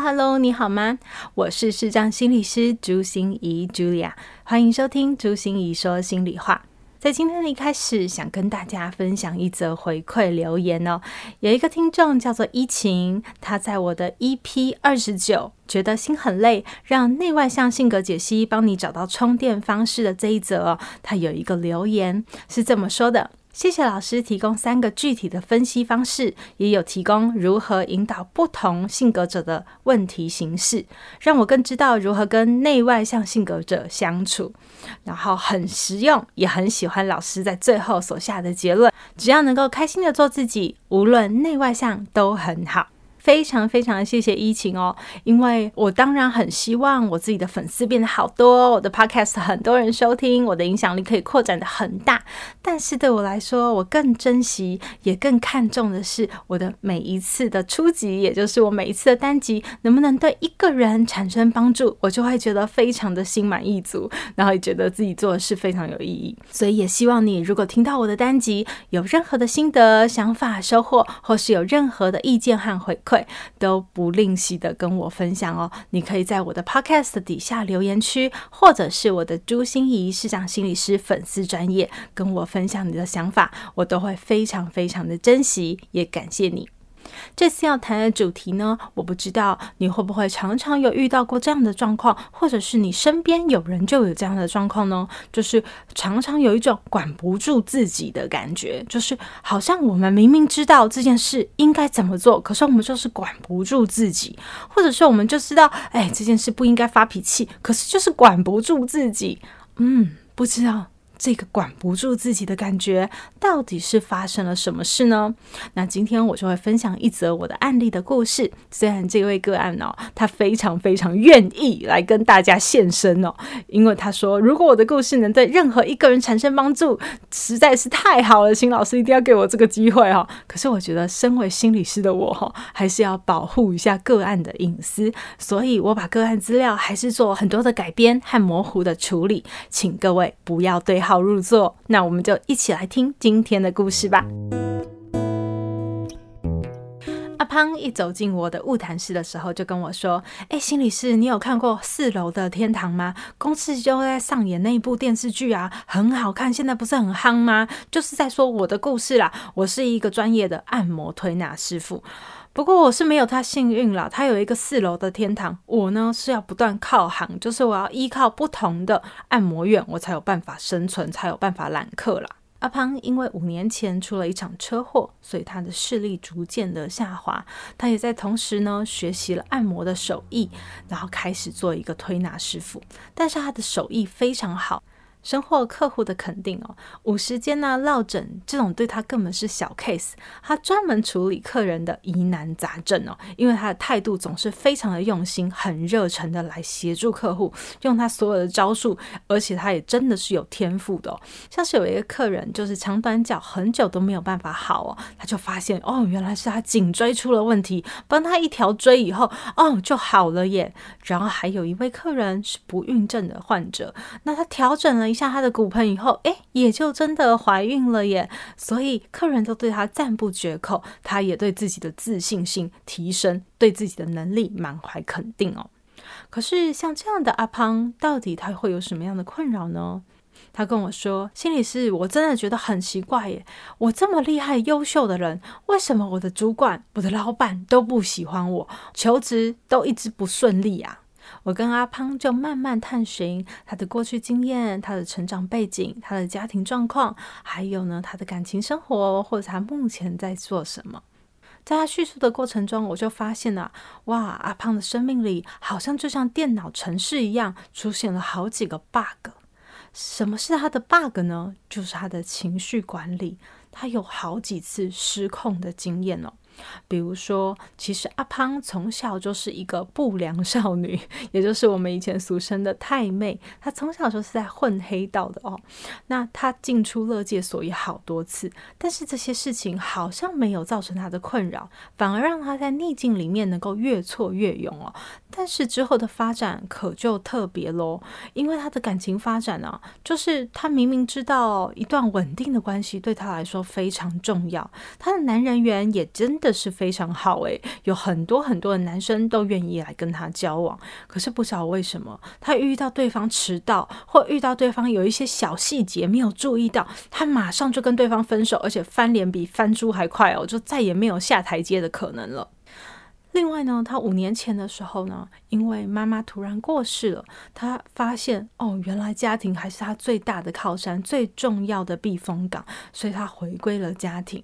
Hello，你好吗？我是视障心理师朱心仪 Julia，欢迎收听朱心仪说心里话。在今天的一开始，想跟大家分享一则回馈留言哦。有一个听众叫做依晴，他在我的 EP 二十九，觉得心很累，让内外向性格解析帮你找到充电方式的这一则哦，他有一个留言是这么说的。谢谢老师提供三个具体的分析方式，也有提供如何引导不同性格者的问题形式，让我更知道如何跟内外向性格者相处。然后很实用，也很喜欢老师在最后所下的结论：只要能够开心的做自己，无论内外向都很好。非常非常谢谢依晴哦，因为我当然很希望我自己的粉丝变得好多，我的 podcast 很多人收听，我的影响力可以扩展的很大。但是对我来说，我更珍惜也更看重的是我的每一次的初级，也就是我每一次的单集，能不能对一个人产生帮助，我就会觉得非常的心满意足，然后也觉得自己做的事非常有意义。所以也希望你如果听到我的单集，有任何的心得、想法、收获，或是有任何的意见和回馈。都不吝惜的跟我分享哦，你可以在我的 podcast 底下留言区，或者是我的朱心怡市长心理师粉丝专业跟我分享你的想法，我都会非常非常的珍惜，也感谢你。这次要谈的主题呢，我不知道你会不会常常有遇到过这样的状况，或者是你身边有人就有这样的状况呢？就是常常有一种管不住自己的感觉，就是好像我们明明知道这件事应该怎么做，可是我们就是管不住自己，或者说我们就知道，哎，这件事不应该发脾气，可是就是管不住自己，嗯，不知道。这个管不住自己的感觉，到底是发生了什么事呢？那今天我就会分享一则我的案例的故事。虽然这位个案哦，他非常非常愿意来跟大家现身哦，因为他说，如果我的故事能对任何一个人产生帮助，实在是太好了，请老师一定要给我这个机会哦。可是我觉得，身为心理师的我哈，还是要保护一下个案的隐私，所以我把个案资料还是做很多的改编和模糊的处理，请各位不要对。好入座，那我们就一起来听今天的故事吧。阿胖一走进我的物谈室的时候，就跟我说：“哎，心理师，你有看过《四楼的天堂》吗？公司就在上演那一部电视剧啊，很好看，现在不是很夯吗？就是在说我的故事啦。我是一个专业的按摩推拿师傅。”不过我是没有他幸运了，他有一个四楼的天堂，我呢是要不断靠行，就是我要依靠不同的按摩院，我才有办法生存，才有办法揽客啦。阿胖因为五年前出了一场车祸，所以他的视力逐渐的下滑，他也在同时呢学习了按摩的手艺，然后开始做一个推拿师傅，但是他的手艺非常好。深获客户的肯定哦，五十肩呐、落枕这种对他根本是小 case，他专门处理客人的疑难杂症哦，因为他的态度总是非常的用心，很热忱的来协助客户，用他所有的招数，而且他也真的是有天赋的哦。像是有一个客人就是长短脚很久都没有办法好哦，他就发现哦，原来是他颈椎出了问题，帮他一条椎以后哦就好了耶。然后还有一位客人是不孕症的患者，那他调整了一下他的骨盆以后，诶，也就真的怀孕了耶。所以客人都对他赞不绝口，他也对自己的自信心提升，对自己的能力满怀肯定哦。可是像这样的阿胖，到底他会有什么样的困扰呢？他跟我说：“心理师，我真的觉得很奇怪耶，我这么厉害、优秀的人，为什么我的主管、我的老板都不喜欢我，求职都一直不顺利啊？”我跟阿胖就慢慢探寻他的过去经验、他的成长背景、他的家庭状况，还有呢他的感情生活，或者他目前在做什么。在他叙述的过程中，我就发现了，哇，阿胖的生命里好像就像电脑程式一样，出现了好几个 bug。什么是他的 bug 呢？就是他的情绪管理，他有好几次失控的经验哦。比如说，其实阿胖从小就是一个不良少女，也就是我们以前俗称的太妹。她从小就是在混黑道的哦。那她进出乐界所也好多次，但是这些事情好像没有造成她的困扰，反而让她在逆境里面能够越挫越勇哦。但是之后的发展可就特别喽，因为她的感情发展呢、啊，就是她明明知道一段稳定的关系对她来说非常重要，她的男人缘也真的是非常好诶，有很多很多的男生都愿意来跟他交往。可是不知道为什么，他遇到对方迟到，或遇到对方有一些小细节没有注意到，他马上就跟对方分手，而且翻脸比翻猪还快哦，就再也没有下台阶的可能了。另外呢，他五年前的时候呢，因为妈妈突然过世了，他发现哦，原来家庭还是他最大的靠山，最重要的避风港，所以他回归了家庭。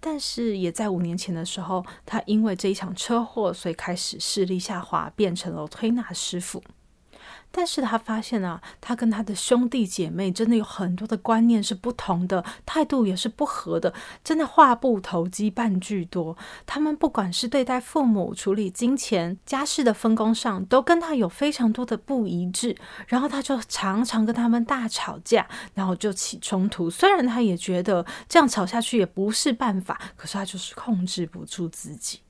但是也在五年前的时候，他因为这一场车祸，所以开始视力下滑，变成了推拿师傅。但是他发现啊，他跟他的兄弟姐妹真的有很多的观念是不同的，态度也是不合的，真的话不投机半句多。他们不管是对待父母、处理金钱、家事的分工上，都跟他有非常多的不一致。然后他就常常跟他们大吵架，然后就起冲突。虽然他也觉得这样吵下去也不是办法，可是他就是控制不住自己。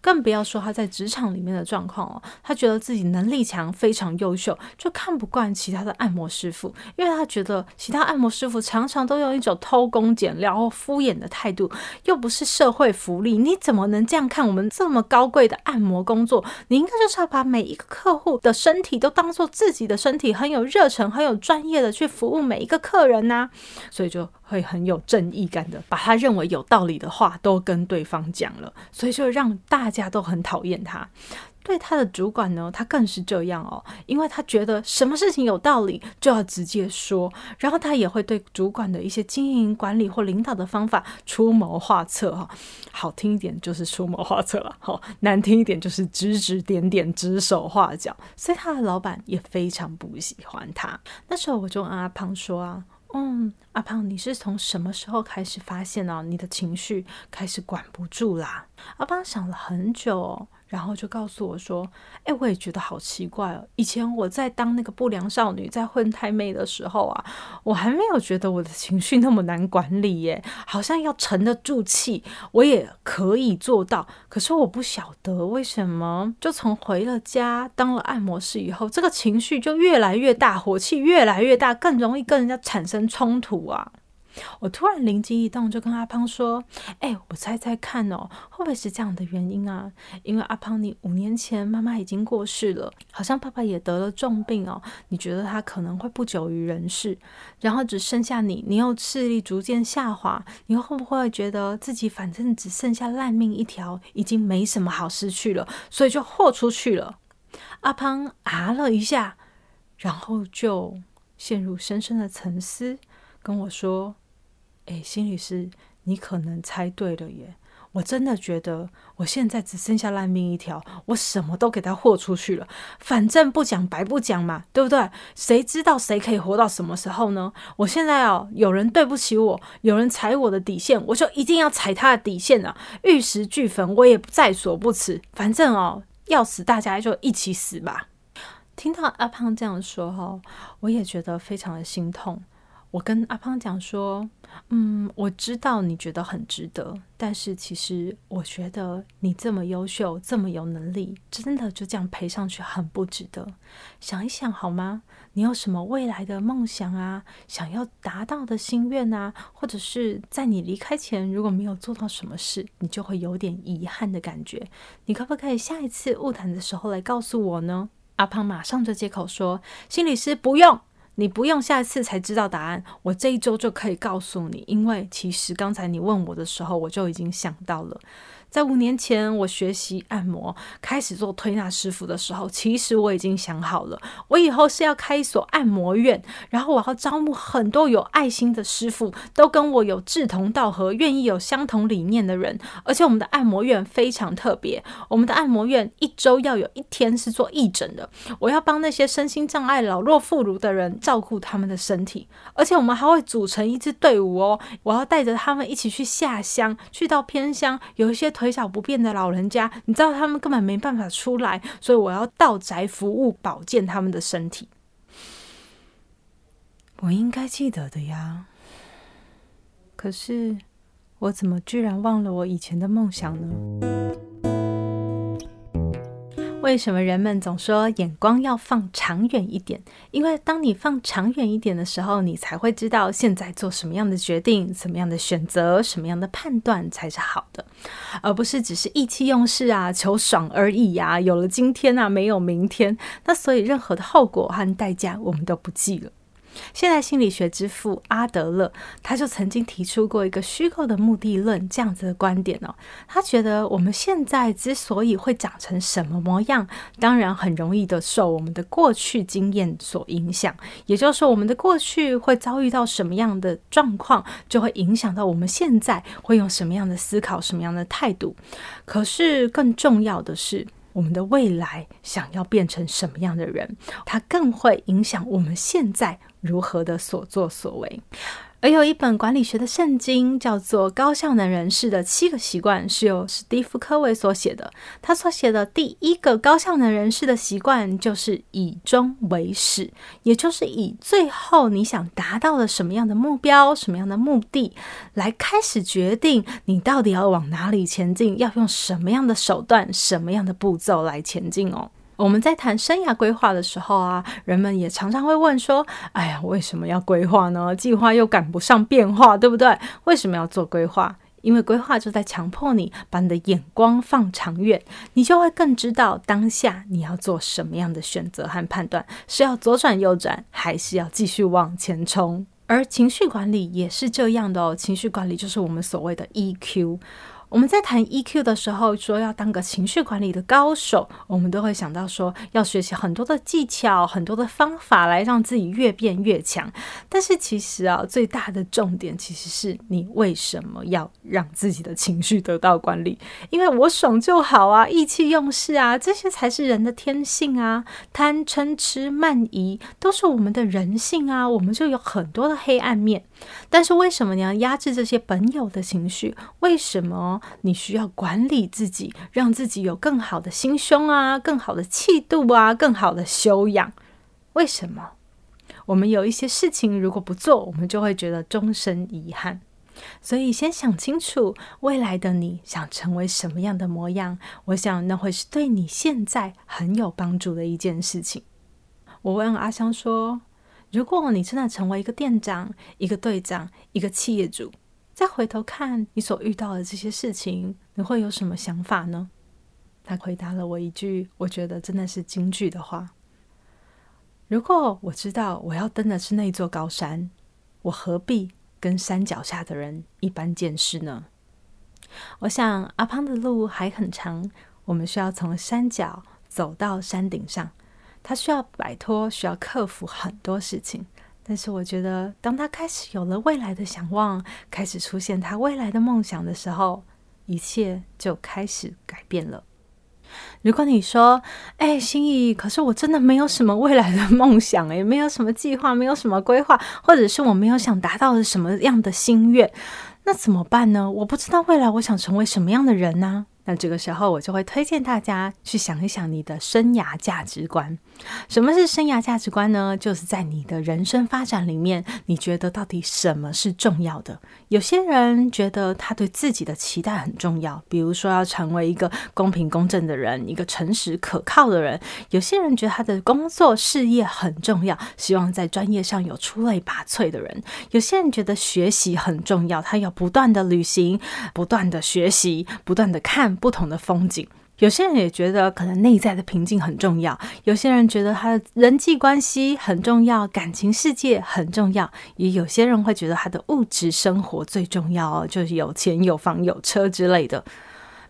更不要说他在职场里面的状况哦，他觉得自己能力强，非常优秀，就看不惯其他的按摩师傅，因为他觉得其他按摩师傅常常都用一种偷工减料或敷衍的态度，又不是社会福利，你怎么能这样看我们这么高贵的按摩工作？你应该就是要把每一个客户的身体都当做自己的身体，很有热忱，很有专业的去服务每一个客人呐、所以就。会很有正义感的，把他认为有道理的话都跟对方讲了，所以就让大家都很讨厌他。对他的主管呢，他更是这样哦，因为他觉得什么事情有道理就要直接说，然后他也会对主管的一些经营管理或领导的方法出谋划策哈。好听一点就是出谋划策了，好难听一点就是指指点点、指手画脚，所以他的老板也非常不喜欢他。那时候我就跟阿胖说啊。嗯，阿胖，你是从什么时候开始发现呢？你的情绪开始管不住啦？阿胖想了很久。然后就告诉我说：“哎，我也觉得好奇怪哦。以前我在当那个不良少女，在混太妹的时候啊，我还没有觉得我的情绪那么难管理耶。好像要沉得住气，我也可以做到。可是我不晓得为什么，就从回了家当了按摩师以后，这个情绪就越来越大，火气越来越大，更容易跟人家产生冲突啊。”我突然灵机一动，就跟阿胖说：“哎，我猜猜看哦，会不会是这样的原因啊？因为阿胖，你五年前妈妈已经过世了，好像爸爸也得了重病哦。你觉得他可能会不久于人世，然后只剩下你，你又视力逐渐下滑，你会不会觉得自己反正只剩下烂命一条，已经没什么好失去了，所以就豁出去了？”阿胖啊了一下，然后就陷入深深的沉思，跟我说。哎，心理师，你可能猜对了耶！我真的觉得我现在只剩下烂命一条，我什么都给他豁出去了，反正不讲白不讲嘛，对不对？谁知道谁可以活到什么时候呢？我现在哦，有人对不起我，有人踩我的底线，我就一定要踩他的底线啊！玉石俱焚，我也在所不辞。反正哦，要死大家就一起死吧！听到阿胖这样说哈，我也觉得非常的心痛。我跟阿胖讲说，嗯，我知道你觉得很值得，但是其实我觉得你这么优秀，这么有能力，真的就这样赔上去很不值得。想一想好吗？你有什么未来的梦想啊？想要达到的心愿啊？或者是在你离开前，如果没有做到什么事，你就会有点遗憾的感觉。你可不可以下一次晤谈的时候来告诉我呢？阿胖马上就接口说：“心理师不用。”你不用下次才知道答案，我这一周就可以告诉你，因为其实刚才你问我的时候，我就已经想到了。在五年前，我学习按摩，开始做推拿师傅的时候，其实我已经想好了，我以后是要开一所按摩院，然后我要招募很多有爱心的师傅，都跟我有志同道合、愿意有相同理念的人。而且我们的按摩院非常特别，我们的按摩院一周要有一天是做义诊的，我要帮那些身心障碍、老弱妇孺的人照顾他们的身体，而且我们还会组成一支队伍哦，我要带着他们一起去下乡，去到偏乡，有一些。腿脚不便的老人家，你知道他们根本没办法出来，所以我要到宅服务，保健他们的身体。我应该记得的呀，可是我怎么居然忘了我以前的梦想呢？为什么人们总说眼光要放长远一点？因为当你放长远一点的时候，你才会知道现在做什么样的决定、什么样的选择、什么样的判断才是好的，而不是只是意气用事啊、求爽而已呀。有了今天啊，没有明天，那所以任何的后果和代价我们都不计了。现代心理学之父阿德勒，他就曾经提出过一个虚构的目的论这样子的观点哦。他觉得我们现在之所以会长成什么模样，当然很容易的受我们的过去经验所影响。也就是说，我们的过去会遭遇到什么样的状况，就会影响到我们现在会用什么样的思考、什么样的态度。可是更重要的是，我们的未来想要变成什么样的人，它更会影响我们现在如何的所作所为。而有一本管理学的圣经，叫做《高效能人士的七个习惯》，是由史蒂夫·科维所写的。他所写的第一个高效能人士的习惯，就是以终为始，也就是以最后你想达到的什么样的目标、什么样的目的，来开始决定你到底要往哪里前进，要用什么样的手段、什么样的步骤来前进哦。我们在谈生涯规划的时候啊，人们也常常会问说：“哎呀，为什么要规划呢？计划又赶不上变化，对不对？为什么要做规划？因为规划就在强迫你把你的眼光放长远，你就会更知道当下你要做什么样的选择和判断，是要左转右转，还是要继续往前冲。而情绪管理也是这样的哦，情绪管理就是我们所谓的 EQ。”我们在谈 EQ 的时候，说要当个情绪管理的高手，我们都会想到说要学习很多的技巧、很多的方法来让自己越变越强。但是其实啊，最大的重点其实是你为什么要让自己的情绪得到管理？因为我爽就好啊，意气用事啊，这些才是人的天性啊。贪嗔痴慢疑都是我们的人性啊，我们就有很多的黑暗面。但是为什么你要压制这些本有的情绪？为什么你需要管理自己，让自己有更好的心胸啊，更好的气度啊，更好的修养？为什么我们有一些事情如果不做，我们就会觉得终身遗憾？所以先想清楚未来的你想成为什么样的模样，我想那会是对你现在很有帮助的一件事情。我问阿香说。如果你真的成为一个店长、一个队长、一个企业主，再回头看你所遇到的这些事情，你会有什么想法呢？他回答了我一句，我觉得真的是金句的话：如果我知道我要登的是那座高山，我何必跟山脚下的人一般见识呢？我想阿胖的路还很长，我们需要从山脚走到山顶上。他需要摆脱，需要克服很多事情，但是我觉得，当他开始有了未来的想望，开始出现他未来的梦想的时候，一切就开始改变了。如果你说：“哎，心怡，可是我真的没有什么未来的梦想，也没有什么计划，没有什么规划，或者是我没有想达到的什么样的心愿，那怎么办呢？我不知道未来我想成为什么样的人呢？”那这个时候，我就会推荐大家去想一想你的生涯价值观。什么是生涯价值观呢？就是在你的人生发展里面，你觉得到底什么是重要的？有些人觉得他对自己的期待很重要，比如说要成为一个公平公正的人，一个诚实可靠的人。有些人觉得他的工作事业很重要，希望在专业上有出类拔萃的人。有些人觉得学习很重要，他要不断的旅行，不断的学习，不断的看。不同的风景，有些人也觉得可能内在的平静很重要，有些人觉得他的人际关系很重要，感情世界很重要，也有些人会觉得他的物质生活最重要哦，就是有钱有房有车之类的。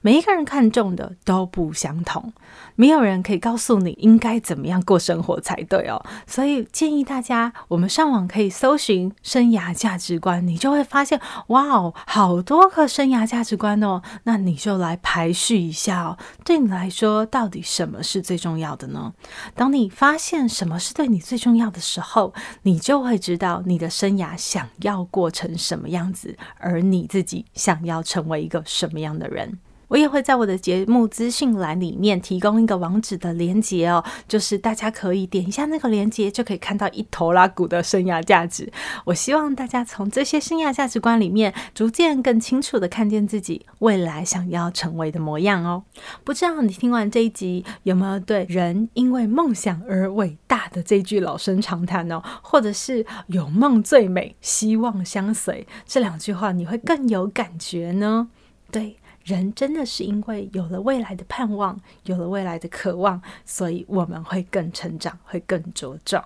每一个人看重的都不相同，没有人可以告诉你应该怎么样过生活才对哦。所以建议大家，我们上网可以搜寻生涯价值观，你就会发现，哇哦，好多个生涯价值观哦。那你就来排序一下哦。对你来说，到底什么是最重要的呢？当你发现什么是对你最重要的时候，你就会知道你的生涯想要过成什么样子，而你自己想要成为一个什么样的人。我也会在我的节目资讯栏里面提供一个网址的连接哦，就是大家可以点一下那个连接，就可以看到一头拉骨的生涯价值。我希望大家从这些生涯价值观里面，逐渐更清楚地看见自己未来想要成为的模样哦。不知道你听完这一集，有没有对“人因为梦想而伟大”的这句老生常谈哦，或者是“有梦最美，希望相随”这两句话，你会更有感觉呢？对。人真的是因为有了未来的盼望，有了未来的渴望，所以我们会更成长，会更茁壮。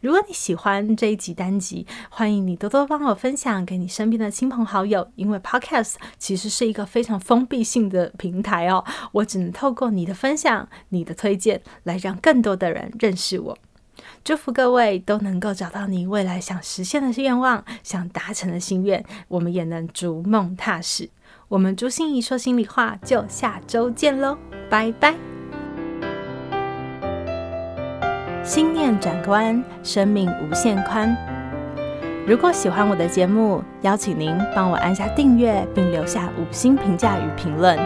如果你喜欢这一集单集，欢迎你多多帮我分享给你身边的亲朋好友。因为 Podcast 其实是一个非常封闭性的平台哦，我只能透过你的分享、你的推荐，来让更多的人认识我。祝福各位都能够找到你未来想实现的愿望、想达成的心愿，我们也能逐梦踏实。我们朱心怡说心里话，就下周见喽，拜拜。心念转个弯，生命无限宽。如果喜欢我的节目，邀请您帮我按下订阅，并留下五星评价与评论。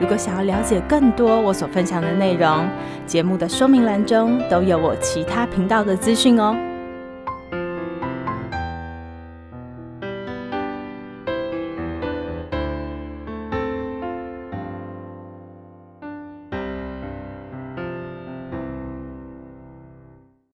如果想要了解更多我所分享的内容，节目的说明栏中都有我其他频道的资讯哦。